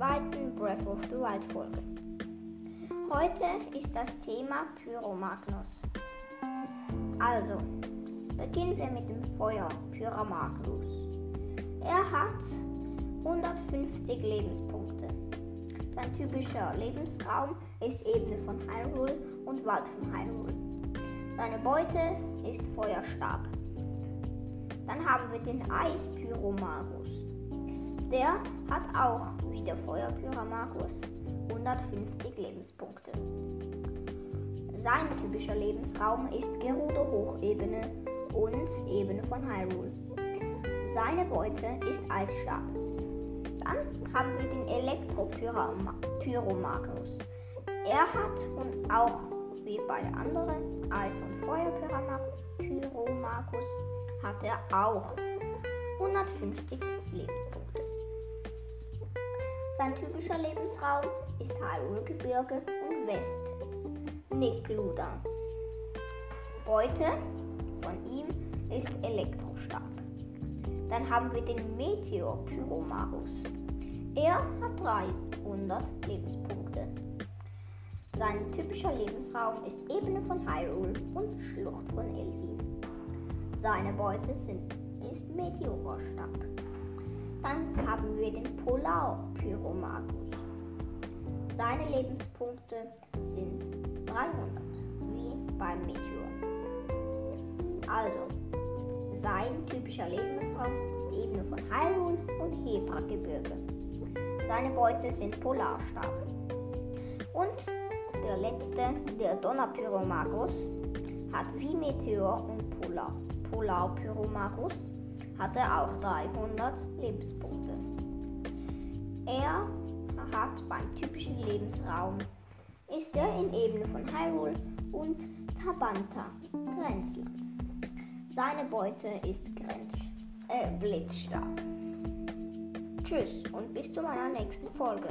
zweiten Breath of the Wild Folge. Heute ist das Thema Pyromagnus. Also, beginnen wir mit dem Feuer Pyromagnus. Er hat 150 Lebenspunkte. Sein typischer Lebensraum ist Ebene von Hyrule und Wald von Hyrule. Seine Beute ist feuerstark. Dann haben wir den Eispyromagus. Der hat auch wie der Feuerpyromagus 150 Lebenspunkte. Sein typischer Lebensraum ist Gerudo Hochebene und Ebene von Hyrule. Seine Beute ist Eisstab. Dann haben wir den Elektropyromagnus. Er hat und auch wie bei anderen Eis- und Feuerpyromagus hat er auch 150 Lebenspunkte. Sein typischer Lebensraum ist Hyrule-Gebirge und West Nikluda. Beute von ihm ist Elektrostab. Dann haben wir den Meteor Pyromagus. Er hat 300 Lebenspunkte. Sein typischer Lebensraum ist Ebene von Hyrule und Schlucht von Elvi. Seine Beute sind, ist Meteorstab. Dann haben wir den Polar Pyromagus. Seine Lebenspunkte sind 300, wie beim Meteor. Also, sein typischer Lebensraum ist Ebene von Hyrule und Hebra-Gebirge. Seine Beute sind Polarstab. Und der letzte, der Donnerpyromagus, hat wie Meteor und Polar, Polarpyromagus hat er auch 300 Lebenspunkte. Er hat beim typischen Lebensraum ist er in Ebene von Hyrule und Tabanta, Grenzland. Seine Beute ist Grenz, äh, Blitzstab. Tschüss und bis zu meiner nächsten Folge.